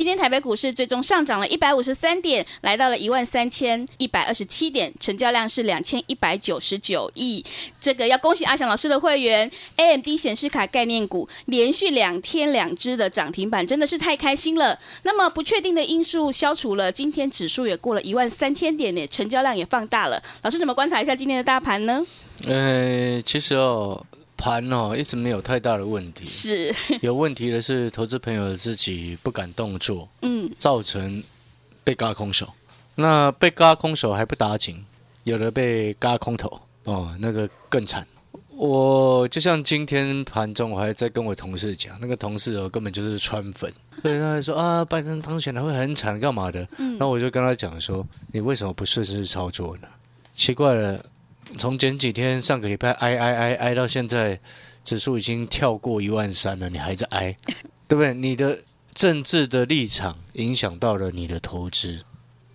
今天台北股市最终上涨了一百五十三点，来到了一万三千一百二十七点，成交量是两千一百九十九亿。这个要恭喜阿翔老师的会员，AMD 显示卡概念股连续两天两只的涨停板，真的是太开心了。那么不确定的因素消除了，今天指数也过了一万三千点呢，成交量也放大了。老师怎么观察一下今天的大盘呢？呃，其实哦。盘哦，一直没有太大的问题。是 有问题的是，投资朋友自己不敢动作，嗯，造成被嘎空手。那被嘎空手还不打紧，有的被嘎空头，哦，那个更惨。我就像今天盘中，我还在跟我同事讲，那个同事哦，根本就是川粉，所以他还说啊，拜登当选了会很惨，干嘛的？嗯，那我就跟他讲说，你为什么不顺势操作呢？奇怪了。从前几天上个礼拜挨挨挨挨到现在，指数已经跳过一万三了，你还在挨，对不对？你的政治的立场影响到了你的投资，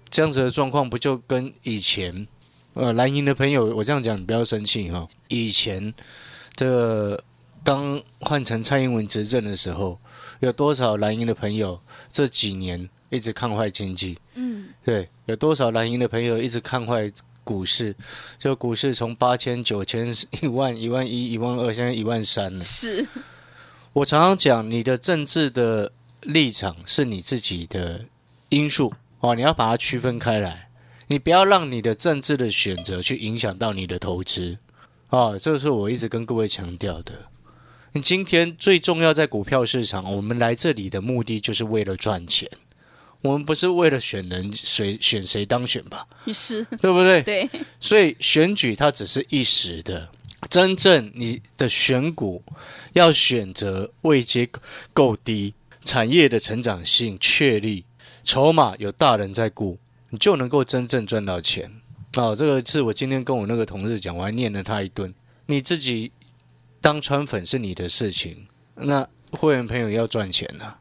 这样子的状况不就跟以前呃蓝营的朋友，我这样讲你不要生气哈。以前这个刚换成蔡英文执政的时候，有多少蓝营的朋友这几年一直看坏经济？嗯，对，有多少蓝营的朋友一直看坏？股市，就股市从八千、九千、一万、一万一、一万二，现在一万三了。是，我常常讲，你的政治的立场是你自己的因素哦，你要把它区分开来，你不要让你的政治的选择去影响到你的投资哦，这是我一直跟各位强调的。你今天最重要在股票市场，我们来这里的目的就是为了赚钱。我们不是为了选人谁选谁当选吧？是，对不对？对。所以选举它只是一时的，真正你的选股要选择位阶够低、产业的成长性确立、筹码有大人在顾，你就能够真正赚到钱。哦，这个是我今天跟我那个同事讲，我还念了他一顿。你自己当川粉是你的事情，那会员朋友要赚钱呢，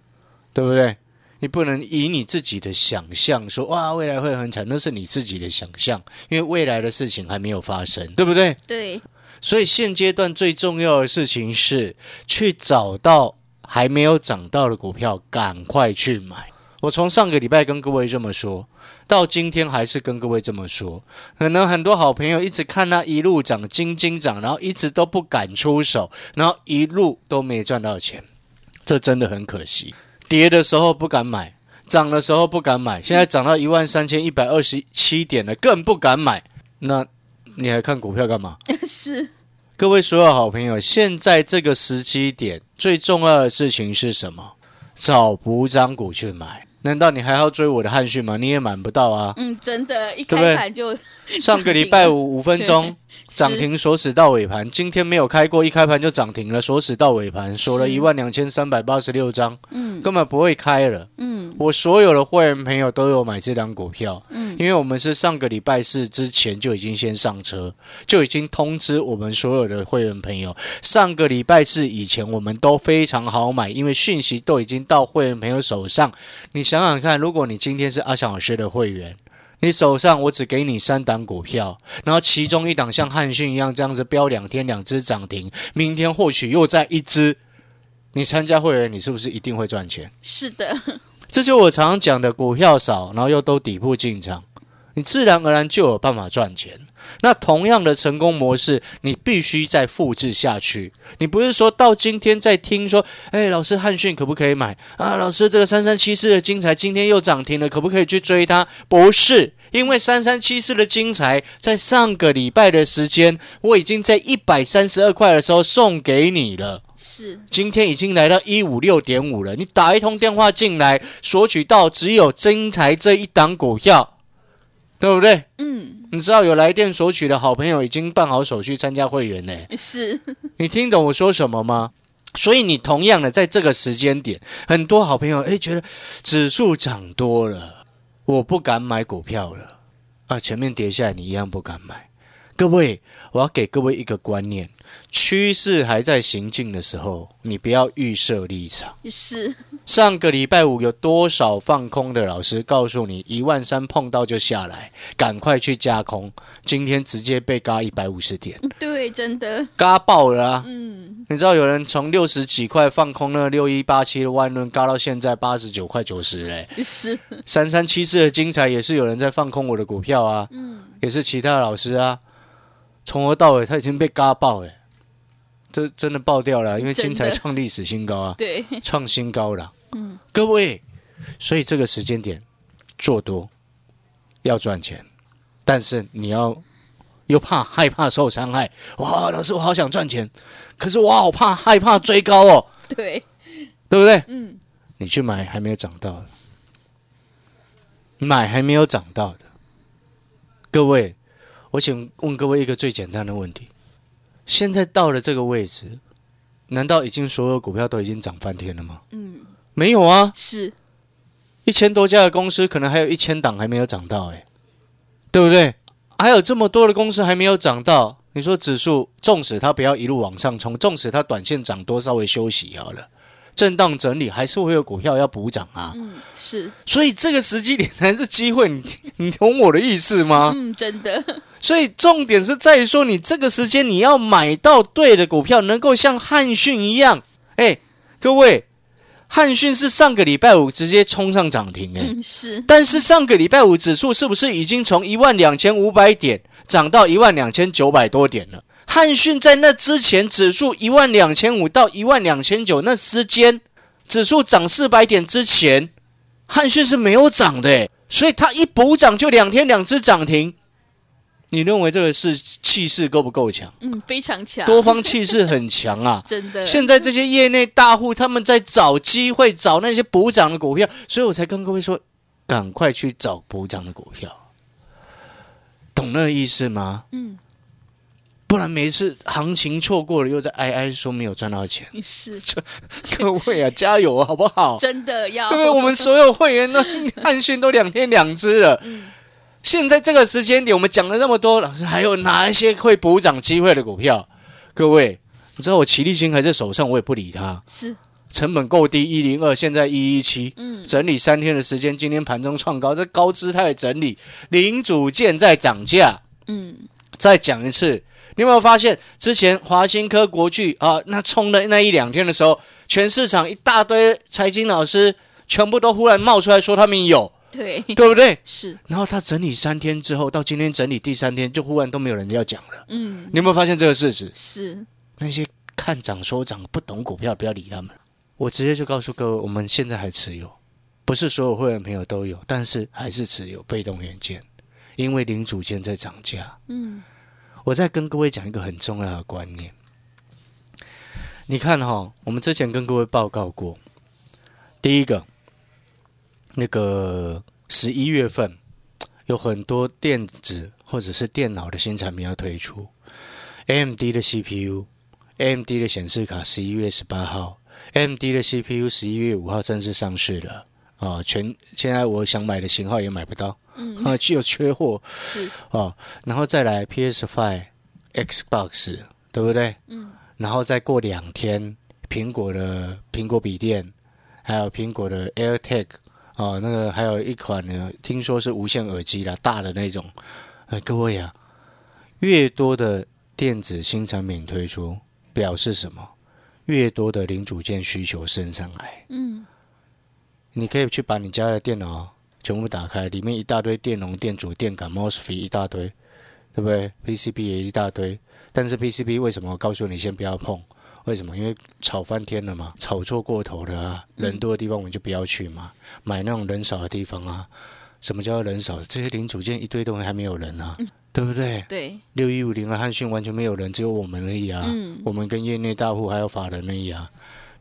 对不对？你不能以你自己的想象说哇，未来会很惨，那是你自己的想象，因为未来的事情还没有发生，对不对？对。所以现阶段最重要的事情是去找到还没有涨到的股票，赶快去买。我从上个礼拜跟各位这么说，到今天还是跟各位这么说。可能很多好朋友一直看它一路涨，金金涨，然后一直都不敢出手，然后一路都没赚到钱，这真的很可惜。跌的时候不敢买，涨的时候不敢买，现在涨到一万三千一百二十七点了，更不敢买。那你还看股票干嘛？是，各位所有好朋友，现在这个时机点最重要的事情是什么？找补涨股去买。难道你还要追我的汉讯吗？你也买不到啊。嗯，真的，一开盘就上个礼拜五五分钟。涨停锁死到尾盘，今天没有开过，一开盘就涨停了，锁死到尾盘，锁了一万两千三百八十六张，嗯，根本不会开了，嗯，我所有的会员朋友都有买这张股票，嗯，因为我们是上个礼拜四之前就已经先上车，就已经通知我们所有的会员朋友，上个礼拜四以前我们都非常好买，因为讯息都已经到会员朋友手上，你想想看，如果你今天是阿翔老师的会员。你手上我只给你三档股票，然后其中一档像汉讯一样这样子飙两天两只涨停，明天或许又在一只。你参加会员，你是不是一定会赚钱？是的，这就我常常讲的，股票少，然后又都底部进场，你自然而然就有办法赚钱。那同样的成功模式，你必须再复制下去。你不是说到今天在听说，哎，老师汉逊可不可以买啊？老师这个三三七四的精彩今天又涨停了，可不可以去追它？不是，因为三三七四的精彩在上个礼拜的时间，我已经在一百三十二块的时候送给你了。是，今天已经来到一五六点五了。你打一通电话进来索取到只有精彩这一档股票，对不对？嗯。你知道有来电索取的好朋友已经办好手续参加会员呢。是，你听懂我说什么吗？所以你同样的在这个时间点，很多好朋友哎觉得指数涨多了，我不敢买股票了啊，前面跌下来你一样不敢买。各位，我要给各位一个观念：趋势还在行进的时候，你不要预设立场。是。上个礼拜五有多少放空的老师告诉你一万三碰到就下来，赶快去加空。今天直接被嘎一百五十点，对，真的嘎爆了啊！嗯，你知道有人从六十几块放空那六一八七的万润，嘎到现在八十九块九十嘞。是三三七四的精彩也是有人在放空我的股票啊，嗯，也是其他老师啊，从头到尾他已经被嘎爆了。这真的爆掉了，因为精彩创历史新高啊，对，创新高了。嗯，各位，所以这个时间点做多要赚钱，但是你要又怕害怕受伤害。哇，老师，我好想赚钱，可是我好怕害怕追高哦。对，对不对？嗯，你去买还没有涨到的，买还没有涨到的。各位，我请问各位一个最简单的问题。现在到了这个位置，难道已经所有股票都已经涨翻天了吗？嗯，没有啊，是一千多家的公司，可能还有一千档还没有涨到，哎，对不对？还有这么多的公司还没有涨到，你说指数纵使它不要一路往上冲，纵使它短线涨多稍微休息好了。震荡整理还是会有股票要补涨啊，嗯，是，所以这个时机点才是机会，你 你懂我的意思吗？嗯，真的。所以重点是在于说，你这个时间你要买到对的股票，能够像汉讯一样，哎，各位，汉讯是上个礼拜五直接冲上涨停，哎，是。但是上个礼拜五指数是不是已经从一万两千五百点涨到一万两千九百多点了？汉讯在那之前，指数一万两千五到一万两千九那之间，指数涨四百点之前，汉讯是没有涨的，所以它一补涨就两天两只涨停。你认为这个是气势够不够强？嗯，非常强，多方气势很强啊！真的。现在这些业内大户他们在找机会，找那些补涨的股票，所以我才跟各位说，赶快去找补涨的股票，懂那个意思吗？嗯。不然每次行情错过了，又在哀哀说没有赚到钱。是，各位啊，加油啊，好不好？真的要，对不对？我们所有会员都 汉讯都两天两只了。现在这个时间点，我们讲了那么多，老师还有哪一些会补涨机会的股票？各位，你知道我齐力金还在手上，我也不理他。是，成本够低，一零二，现在一一七。嗯，整理三天的时间，今天盘中创高，这高姿态整理，零组件在涨价。嗯，再讲一次。你有没有发现，之前华新科、国巨啊，那冲的那一两天的时候，全市场一大堆财经老师全部都忽然冒出来说他们有，对对不对？是。然后他整理三天之后，到今天整理第三天，就忽然都没有人要讲了。嗯，你有没有发现这个事实？是。那些看涨说涨、不懂股票，不要理他们。我直接就告诉各位，我们现在还持有，不是所有会员朋友都有，但是还是持有被动元件，因为零组件在涨价。嗯。我再跟各位讲一个很重要的观念，你看哈，我们之前跟各位报告过，第一个，那个十一月份有很多电子或者是电脑的新产品要推出，AMD 的 CPU，AMD 的显示卡十一月十八号，AMD 的 CPU 十一月五号正式上市了。啊，全现在我想买的型号也买不到。嗯啊，就有缺货是哦，然后再来 PS Five、Xbox，对不对？嗯，然后再过两天，苹果的苹果笔电，还有苹果的 AirTag，啊，那个还有一款呢，听说是无线耳机啦，大的那种。哎，各位啊，越多的电子新产品推出，表示什么？越多的零组件需求升上来。嗯，你可以去把你家的电脑。全部打开，里面一大堆电容、电阻、电感、mosfet 一大堆，对不对？PCB 也一大堆，但是 PCB 为什么？我告诉你先不要碰，为什么？因为炒翻天了嘛，炒作过头了啊！人多的地方我们就不要去嘛，买那种人少的地方啊。什么叫人少？这些零组件一堆东西还没有人啊，对不对？对。六一五零和汉讯完全没有人，只有我们而已啊。嗯。我们跟业内大户还有法人而已啊。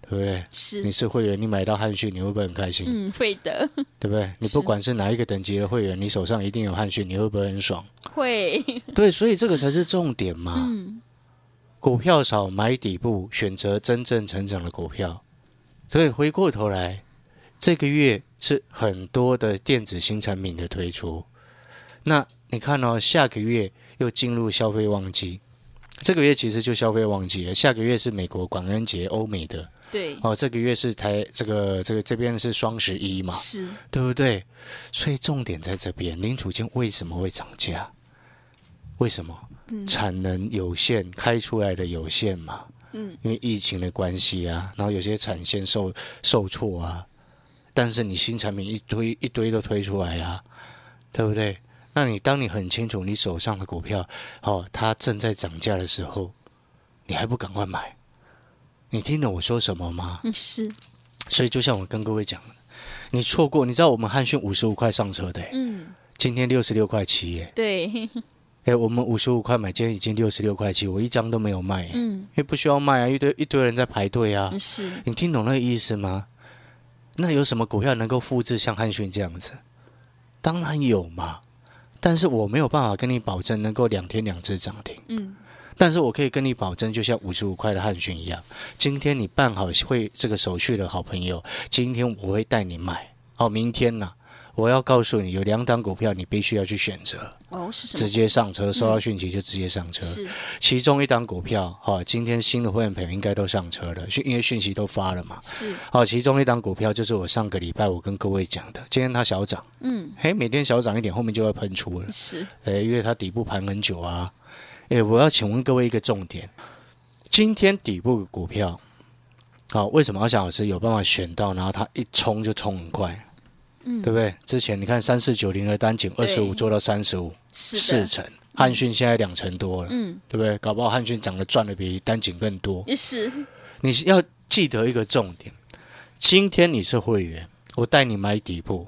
对不对？是你是会员，你买到汉讯，你会不会很开心？嗯，会的，对不对？你不管是哪一个等级的会员，你手上一定有汉讯，你会不会很爽？会，对，所以这个才是重点嘛。嗯，股票少，买底部，选择真正成长的股票。所以回过头来，这个月是很多的电子新产品的推出。那你看哦，下个月又进入消费旺季，这个月其实就消费旺季了。下个月是美国感恩节，欧美的对，哦，这个月是台这个这个这边是双十一嘛，是，对不对？所以重点在这边，零组件为什么会涨价？为什么？产能有限，开出来的有限嘛。嗯，因为疫情的关系啊，然后有些产线受受挫啊，但是你新产品一堆一堆都推出来啊，对不对？那你当你很清楚你手上的股票哦，它正在涨价的时候，你还不赶快买？你听懂我说什么吗？嗯，是，所以就像我跟各位讲的，你错过，你知道我们汉讯五十五块上车的、嗯，今天六十六块七耶，对，哎，我们五十五块买，今天已经六十六块七，我一张都没有卖耶，嗯，因为不需要卖啊，一堆一堆人在排队啊，是，你听懂那个意思吗？那有什么股票能够复制像汉讯这样子？当然有嘛，但是我没有办法跟你保证能够两天两只涨停。嗯，但是我可以跟你保证，就像五十五块的汉逊一样，今天你办好会这个手续的好朋友，今天我会带你买。哦，明天呢、我要告诉你，有两档股票你必须要去选择，哦，是什么？直接上车，收到讯息就直接上车。是，其中一档股票，哈、今天新的会员朋友应该都上车了，讯因为讯息都发了嘛。是，好，其中一档股票就是我上个礼拜我跟各位讲的，今天它小涨，嗯，嘿，每天小涨一点，后面就会喷出了，是，诶，因为它底部盘很久啊。诶，我要请问各位一个重点，今天底部的股票，好，为什么阿翔老师有办法选到，然后它一冲就冲很快，嗯。对不对？之前你看三四九零的单井二十五做到三十五，四成，汉讯现在两成多了，嗯，对不对？搞不好汉讯涨得赚的比单井更多。是，你要记得一个重点：今天你是会员，我带你买底部，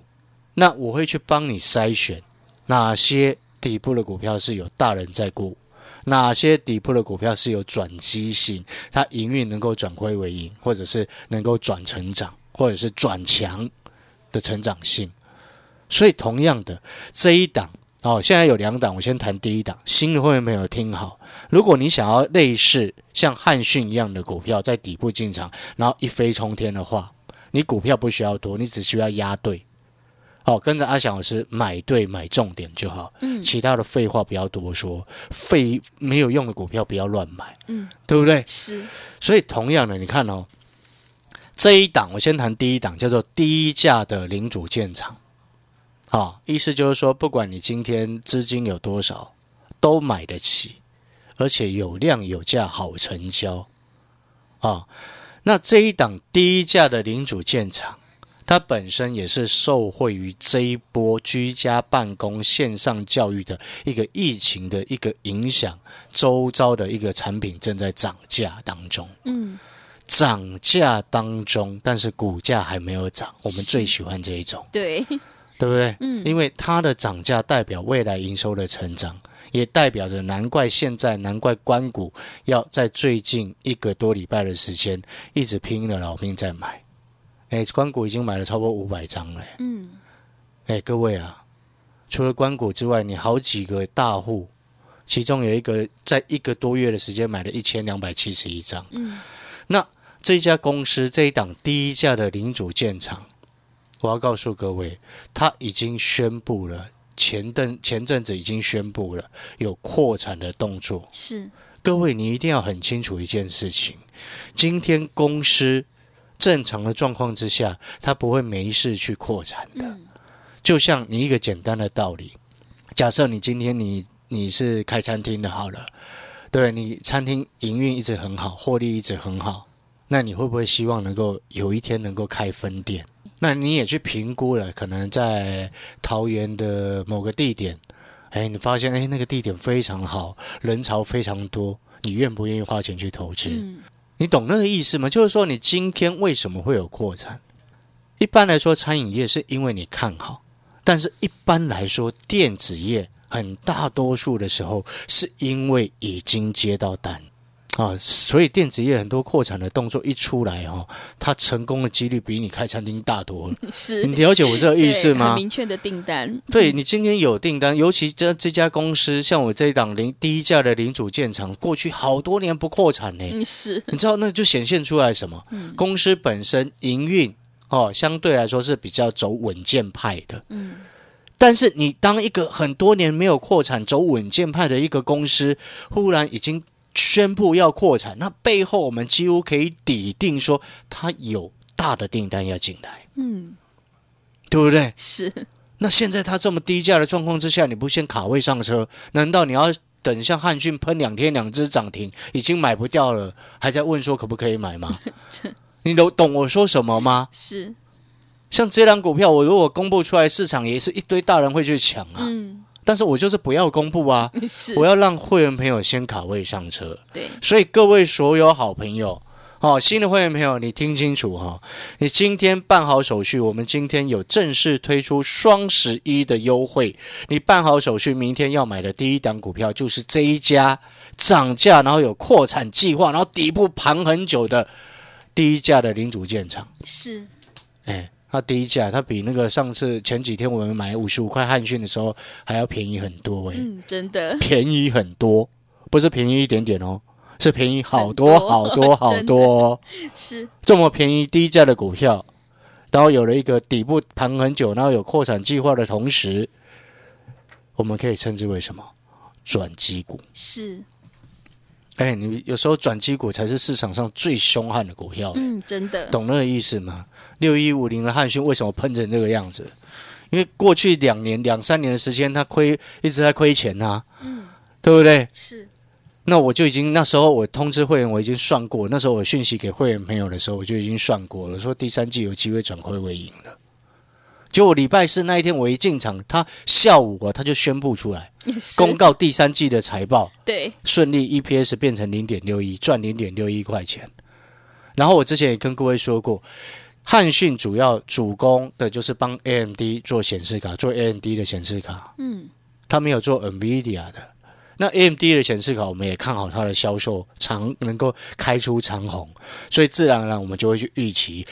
那我会去帮你筛选哪些底部的股票是有大人在顾，哪些底部的股票是有转机性，它营运能够转亏为盈，或者是能够转成长，或者是转强的成长性。所以同样的这一档。哦，现在有两档，我先谈第一档。新的会员朋友听好，如果你想要类似像汉讯一样的股票在底部进场，然后一飞冲天的话，你股票不需要多，你只需要压对。好、跟着阿翔老师买对买重点就好，嗯其他的废话不要多说，废没有用的股票不要乱买，嗯，对不对？是，所以同样的，你看哦，这一档我先谈第一档，叫做低价的零组件厂。好、意思就是说，不管你今天资金有多少，都买得起，而且有量有价，好成交。啊、那这一档低价的零组件厂，它本身也是受惠于这一波居家办公、线上教育的一个疫情的一个影响，周遭的一个产品正在涨价当中。嗯，涨价当中，但是股价还没有涨，我们最喜欢这一种，对，对不对？嗯因为它的涨价代表未来营收的成长，也代表着难怪现在难怪关谷要在最近一个多礼拜的时间一直拼了老命在买。哎，关谷已经买了超过五百张了。嗯，哎，各位啊，除了关谷之外，你好几个大户，其中有一个在一个多月的时间买了一千两百七十一张。嗯，那这家公司这一档低价的零组件厂，我要告诉各位，他已经宣布了，前阵前阵子已经宣布了有扩产的动作。是，各位，你一定要很清楚一件事情：今天公司正常的状况之下，它不会没事去扩产的。嗯，就像你一个简单的道理，假设你今天你你是开餐厅的，好了，对你餐厅营运一直很好，获利一直很好，那你会不会希望能够有一天能够开分店？那你也去评估了，可能在桃园的某个地点，哎，你发现哎那个地点非常好，人潮非常多，你愿不愿意花钱去投资？嗯，你懂那个意思吗？就是说，你今天为什么会有扩产？一般来说，餐饮业是因为你看好，但是一般来说，电子业很大多数的时候是因为已经接到单。啊，所以电子业很多扩产的动作一出来哦，它成功的几率比你开餐厅大多了。是你了解我这个意思吗很？明确的订单，对你今天有订单，尤其这这家公司，像我这一档零低价的零组件厂，过去好多年不扩产呢。嗯，是你知道那就显现出来什么？公司本身营运哦，相对来说是比较走稳健派的。嗯，但是你当一个很多年没有扩产、走稳健派的一个公司，忽然已经宣布要扩产，那背后我们几乎可以抵定说，它有大的订单要进来，嗯对不对？是那现在它这么低价的状况之下，你不先卡位上车，难道你要等像汉讯喷两天两只涨停，已经买不掉了，还在问说可不可以买吗？你都懂我说什么吗？是像这张股票，我如果公布出来，市场也是一堆大人会去抢啊。嗯但是我就是不要公布啊，我要让会员朋友先卡位上车。对所以各位所有好朋友，哦，新的会员朋友，你听清楚哈、哦，你今天办好手续，我们今天有正式推出双十一的优惠，你办好手续，明天要买的第一档股票就是这一家涨价，然后有扩产计划，然后底部盘很久的第一价的零组件厂，是哎。它第一价，它比那个上次前几天我们买五十五块汉讯的时候还要便宜很多哎、嗯真的 便宜很多，不是便宜一点点哦，是便宜好多好多 好多、哦。是这么便宜低价的股票，然后有了一个底部盘很久，然后有扩产计划的同时，我们可以称之为什么？转机股。是哎，你有时候转机股才是市场上最凶悍的股票，嗯真的懂那个意思吗？六一五零的汉逊为什么喷成这个样子？因为过去两年、两三年的时间，他亏一直在亏钱呐、嗯对不对？是那我就已经那时候我通知会员，我已经算过。那时候我讯息给会员朋友的时候，我就已经算过了，说第三季有机会转亏为盈了。结果礼拜四那一天我一进场，他下午啊他就宣布出来，公告第三季的财报对顺利 EPS 变成零点六一，赚零点六一块钱。然后我之前也跟各位说过，汉讯主要主攻的就是帮 AMD 做显示卡，做 AMD 的显示卡。嗯他没有做 NVIDIA 的。那 AMD 的显示卡，我们也看好它的销售长能够开出长虹，所以自然而然我们就会去预期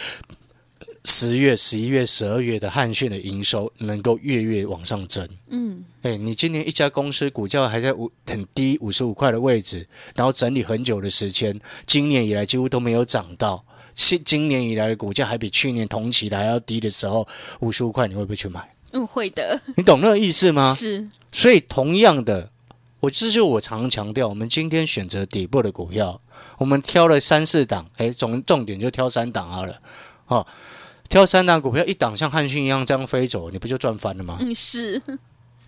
十月、十一月、十二月的汉讯的营收能够月月往上增。嗯哎，你今年一家公司股价还在五很低五十五块的位置，然后整理很久的时间，今年以来几乎都没有涨到。今今年以来的股价还比去年同期的还要低的时候，五十五块你会不会去买？嗯会的你懂那个意思吗？是所以同样的，我这就我常强调，我们今天选择底部的股票，我们挑了三四档，哎，总重点就挑三档好了，哦，挑三档股票，一档像汉逊一样这样飞走，你不就赚翻了吗？嗯是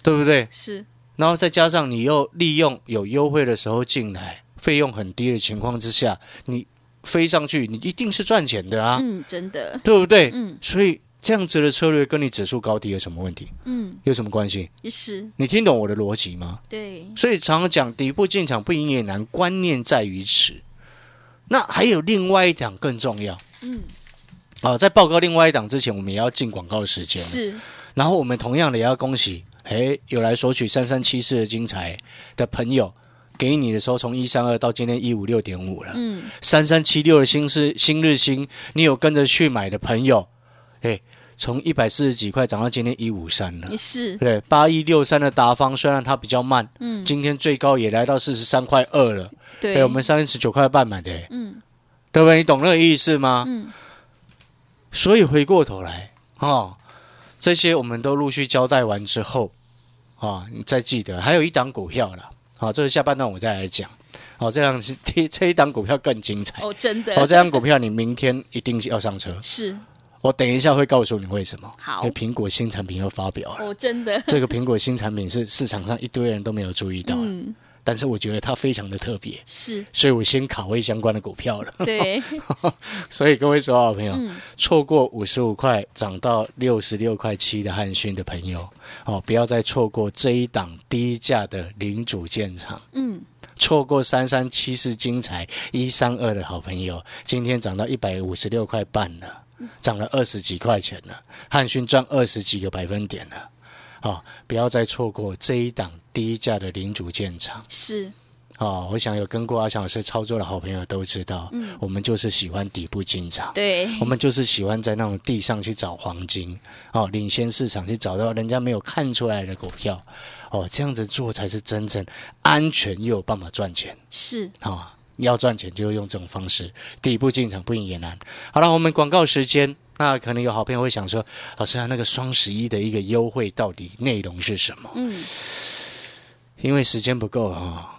对不对？是然后再加上你又利用有优惠的时候进来，费用很低的情况之下，你飞上去，你一定是赚钱的啊，嗯真的对不对？嗯所以这样子的策略跟你指数高低有什么问题？嗯有什么关系？是你听懂我的逻辑吗？对所以常常讲底部进场不赢也难，观念在于此。那还有另外一档更重要嗯啊！在报告另外一档之前，我们也要进广告时间。是然后我们同样的也要恭喜，哎，有来索取三三七四的精彩的朋友，给你的时候从一三二到今天一五六点五了。嗯三三七六的新日新日新，你有跟着去买的朋友，哎，从一百四十几块涨到今天一五三了。是对，八一六三的达方虽然它比较慢，嗯今天最高也来到四十三块二了。对哎，我们三十九块半买的，嗯对不对？你懂那个意思吗？嗯所以回过头来，哦，这些我们都陆续交代完之后，啊、你再记得还有一档股票了，好、这个下半段我再来讲。好、这样是这这一档股票更精彩。哦真的哦，这张股票你明天一定要上车。是我等一下会告诉你为什么。好因为苹果新产品要发表了。哦真的这个苹果新产品是市场上一堆人都没有注意到的，嗯但是我觉得它非常的特别，是。所以我先卡位相关的股票了。对。所以各位所有好朋友，嗯。错过五十五块涨到六十六块七的汉讯的朋友，哦，不要再错过这一档低价的零组建厂，嗯。错过三三七四精彩一三二的好朋友，今天涨到一百五十六块半了，涨了二十几块钱了，汉讯赚二十几个百分点了。哦，不要再错过这一档低价的零组件厂。是哦，我想有跟过阿强老师操作的好朋友都知道，嗯，我们就是喜欢底部进场，对，我们就是喜欢在那种地上去找黄金，哦，领先市场去找到人家没有看出来的股票，哦，这样子做才是真正安全又有办法赚钱，是啊，要赚钱就用这种方式，底部进场不赢也难。好了，我们广告时间，那可能有好朋友会想说，老师啊，那个双十一的一个优惠到底内容是什么？嗯，因为时间不够啊。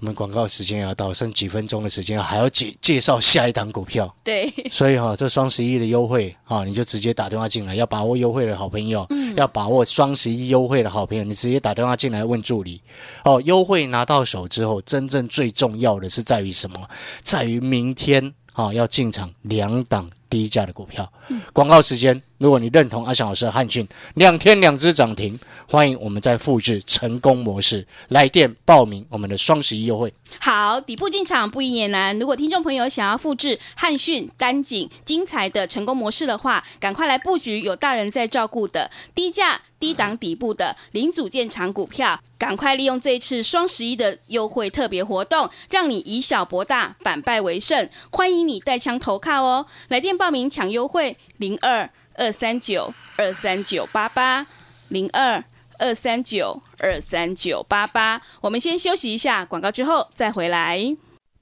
我们广告时间要到，剩几分钟的时间，还要介介绍下一档股票。对，所以哈，这双十一的优惠啊，你就直接打电话进来。要把握优惠的好朋友，嗯，要把握双十一优惠的好朋友，你直接打电话进来问助理。哦，优惠拿到手之后，真正最重要的是在于什么？在于明天啊，要进场两档低价的股票。广告时间。如果你认同阿翔老师的汉讯，两天两只涨停，欢迎我们再复制成功模式，来电报名我们的双十一优惠。好，底部进场不赢也难。如果听众朋友想要复制汉讯、单井精彩的成功模式的话，赶快来布局有大人在照顾的低价低档底部的零组件厂股票，赶快利用这次双十一的优惠特别活动，让你以小博大，反败为胜。欢迎你带枪投靠哦，来电报名抢优惠零二。二三九二三九八八零二二三九二三九八八，我们先休息一下广告，之后再回来。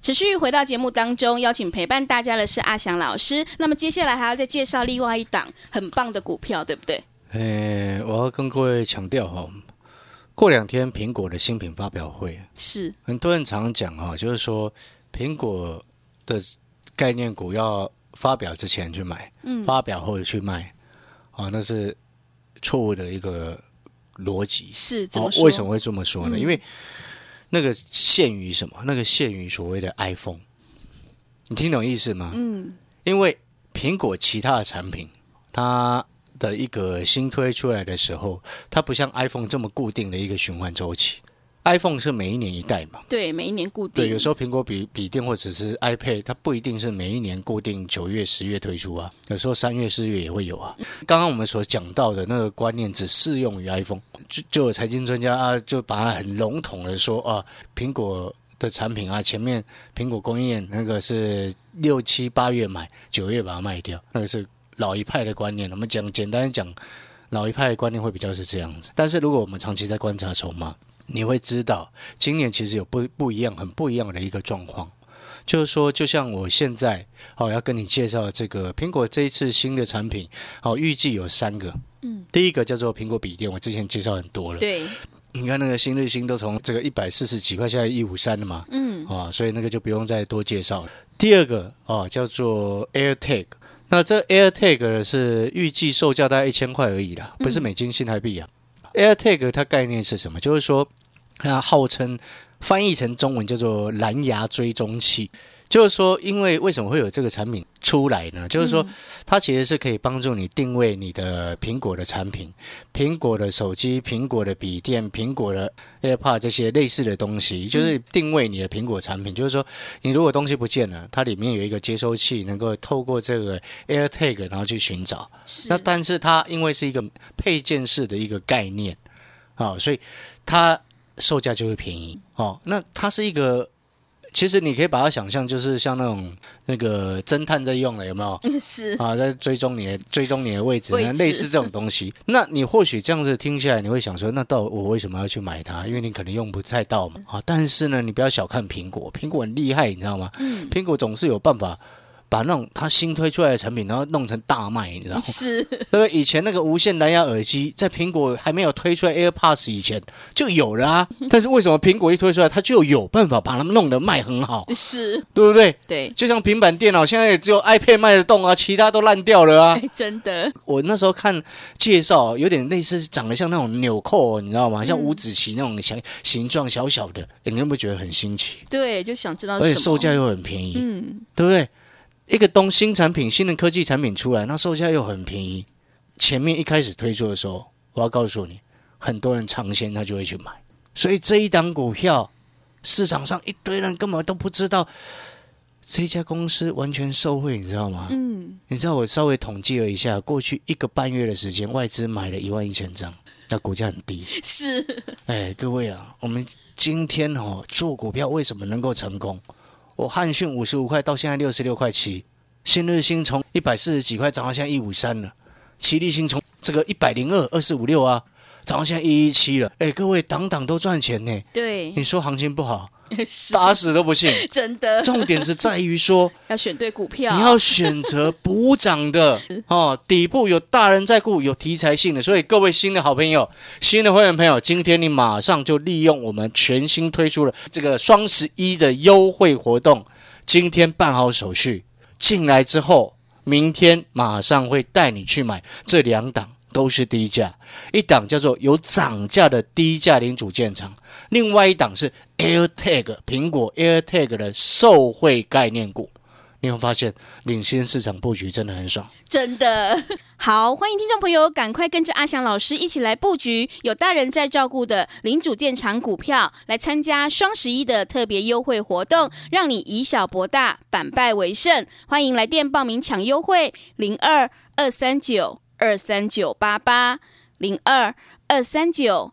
持续回到节目当中，邀请陪伴大家的是阿翔老师。那么接下来还要再介绍另外一档很棒的股票，对不对？诶，我要跟各位强调哈，过两天苹果的新品发表会是很多人常讲哈，就是说苹果的概念股要。发表之前去买，嗯发表后去卖，啊，那是错误的一个逻辑。是，为什么会这么说呢？因为那个限于什么？那个限于所谓的 iPhone，你听懂意思吗？嗯，因为苹果其他的产品，它的一个新推出来的时候，它不像 iPhone 这么固定的一个循环周期。iPhone 是每一年一代嘛？对，每一年固定。对，有时候苹果笔笔电或者是 iPad，它不一定是每一年固定九月、十月推出啊。有时候三月、四月也会有啊。刚刚我们所讲到的那个观念只适用于 iPhone，就就有财经专家啊，就把它很笼统的说啊，苹果的产品啊，前面苹果供应链那个是六七八月买，九月把它卖掉，那个是老一派的观念。我们讲简单讲，老一派的观念会比较是这样子。但是如果我们长期在观察筹码，你会知道，今年其实有不不一样、很不一样的一个状况，就是说，就像我现在哦要跟你介绍这个苹果这一次新的产品，哦，预计有三个，嗯，第一个叫做苹果笔电，我之前介绍很多了，对，你看那个新日新都从这个一百四十几块，现在一五三了嘛，嗯，啊，所以那个就不用再多介绍了。第二个哦叫做 AirTag，那这 AirTag 是预计售价大概一千块而已啦，不是美金新台币啊。AirTag 它概念是什么？就是说。它号称翻译成中文叫做蓝牙追踪器，就是说，因为为什么会有这个产品出来呢？就是说，它其实是可以帮助你定位你的苹果的产品、苹果的手机、苹果的笔电、苹果的 AirPod 这些类似的东西，就是定位你的苹果产品。就是说，你如果东西不见了，它里面有一个接收器，能够透过这个 AirTag 然后去寻找。那但是它因为是一个配件式的一个概念啊，所以它。售价就会便宜哦。那它是一个，其实你可以把它想象，就是像那种那个侦探在用的，有没有？是啊，在追踪你的追踪你的位置，类似这种东西。那你或许这样子听下来，你会想说，那到我为什么要去买它？因为你可能用不太到嘛。啊，但是呢，你不要小看苹果，苹果很厉害，你知道吗？嗯。苹果总是有办法把那种他新推出来的产品，然后弄成大卖，你知道吗？是，对不对？以前那个无线蓝牙耳机，在苹果还没有推出来 AirPods 以前就有了啊。但是为什么苹果一推出来，它就有办法把它们弄得卖很好，是，对不对？对，就像平板电脑，现在也只有 iPad 卖得动啊，其他都烂掉了啊。哎，真的，我那时候看介绍，有点类似长得像那种纽扣，你知道吗？像五子棋那种形形状小小的，你有没有觉得很新奇？对，就想知道而且售价又很便宜，嗯，对不对？一个东新产品、新的科技产品出来，那售价又很便宜。前面一开始推出的时候，我要告诉你，很多人尝鲜他就会去买，所以这一档股票市场上一堆人根本都不知道这家公司完全受惠，你知道吗？嗯，你知道我稍微统计了一下，过去一个半月的时间，外资买了一万一千张，那股价很低。是，哎，各位啊，我们今天哦做股票为什么能够成功？我汉讯五十五块到现在六十六块七，新日新从一百四十几块涨到现在一五三了，奇力新从这个一百零二二四五六啊，涨到现在一一七了。哎，各位档档都赚钱呢，对，你说行情不好，是，打死都不信。真的，重点是在于说。要选对股票，你要选择补涨的 哦，底部有大人在顾，有题材性的，所以各位新的好朋友、新的会员朋友，今天你马上就利用我们全新推出的这个双十一的优惠活动，今天办好手续进来之后，明天马上会带你去买这两档。都是低价，一档叫做有涨价的低价零组建厂，另外一档是 AirTag 苹果 AirTag 的受惠概念股。你有发现领先市场布局真的很爽？真的 好，欢迎听众朋友赶快跟着阿翔老师一起来布局有大人在照顾的零组件厂股票，来参加双十一的特别优惠活动，让你以小博大，反败为胜。欢迎来电报名抢优惠，零二二三九。二三九八八零二二三九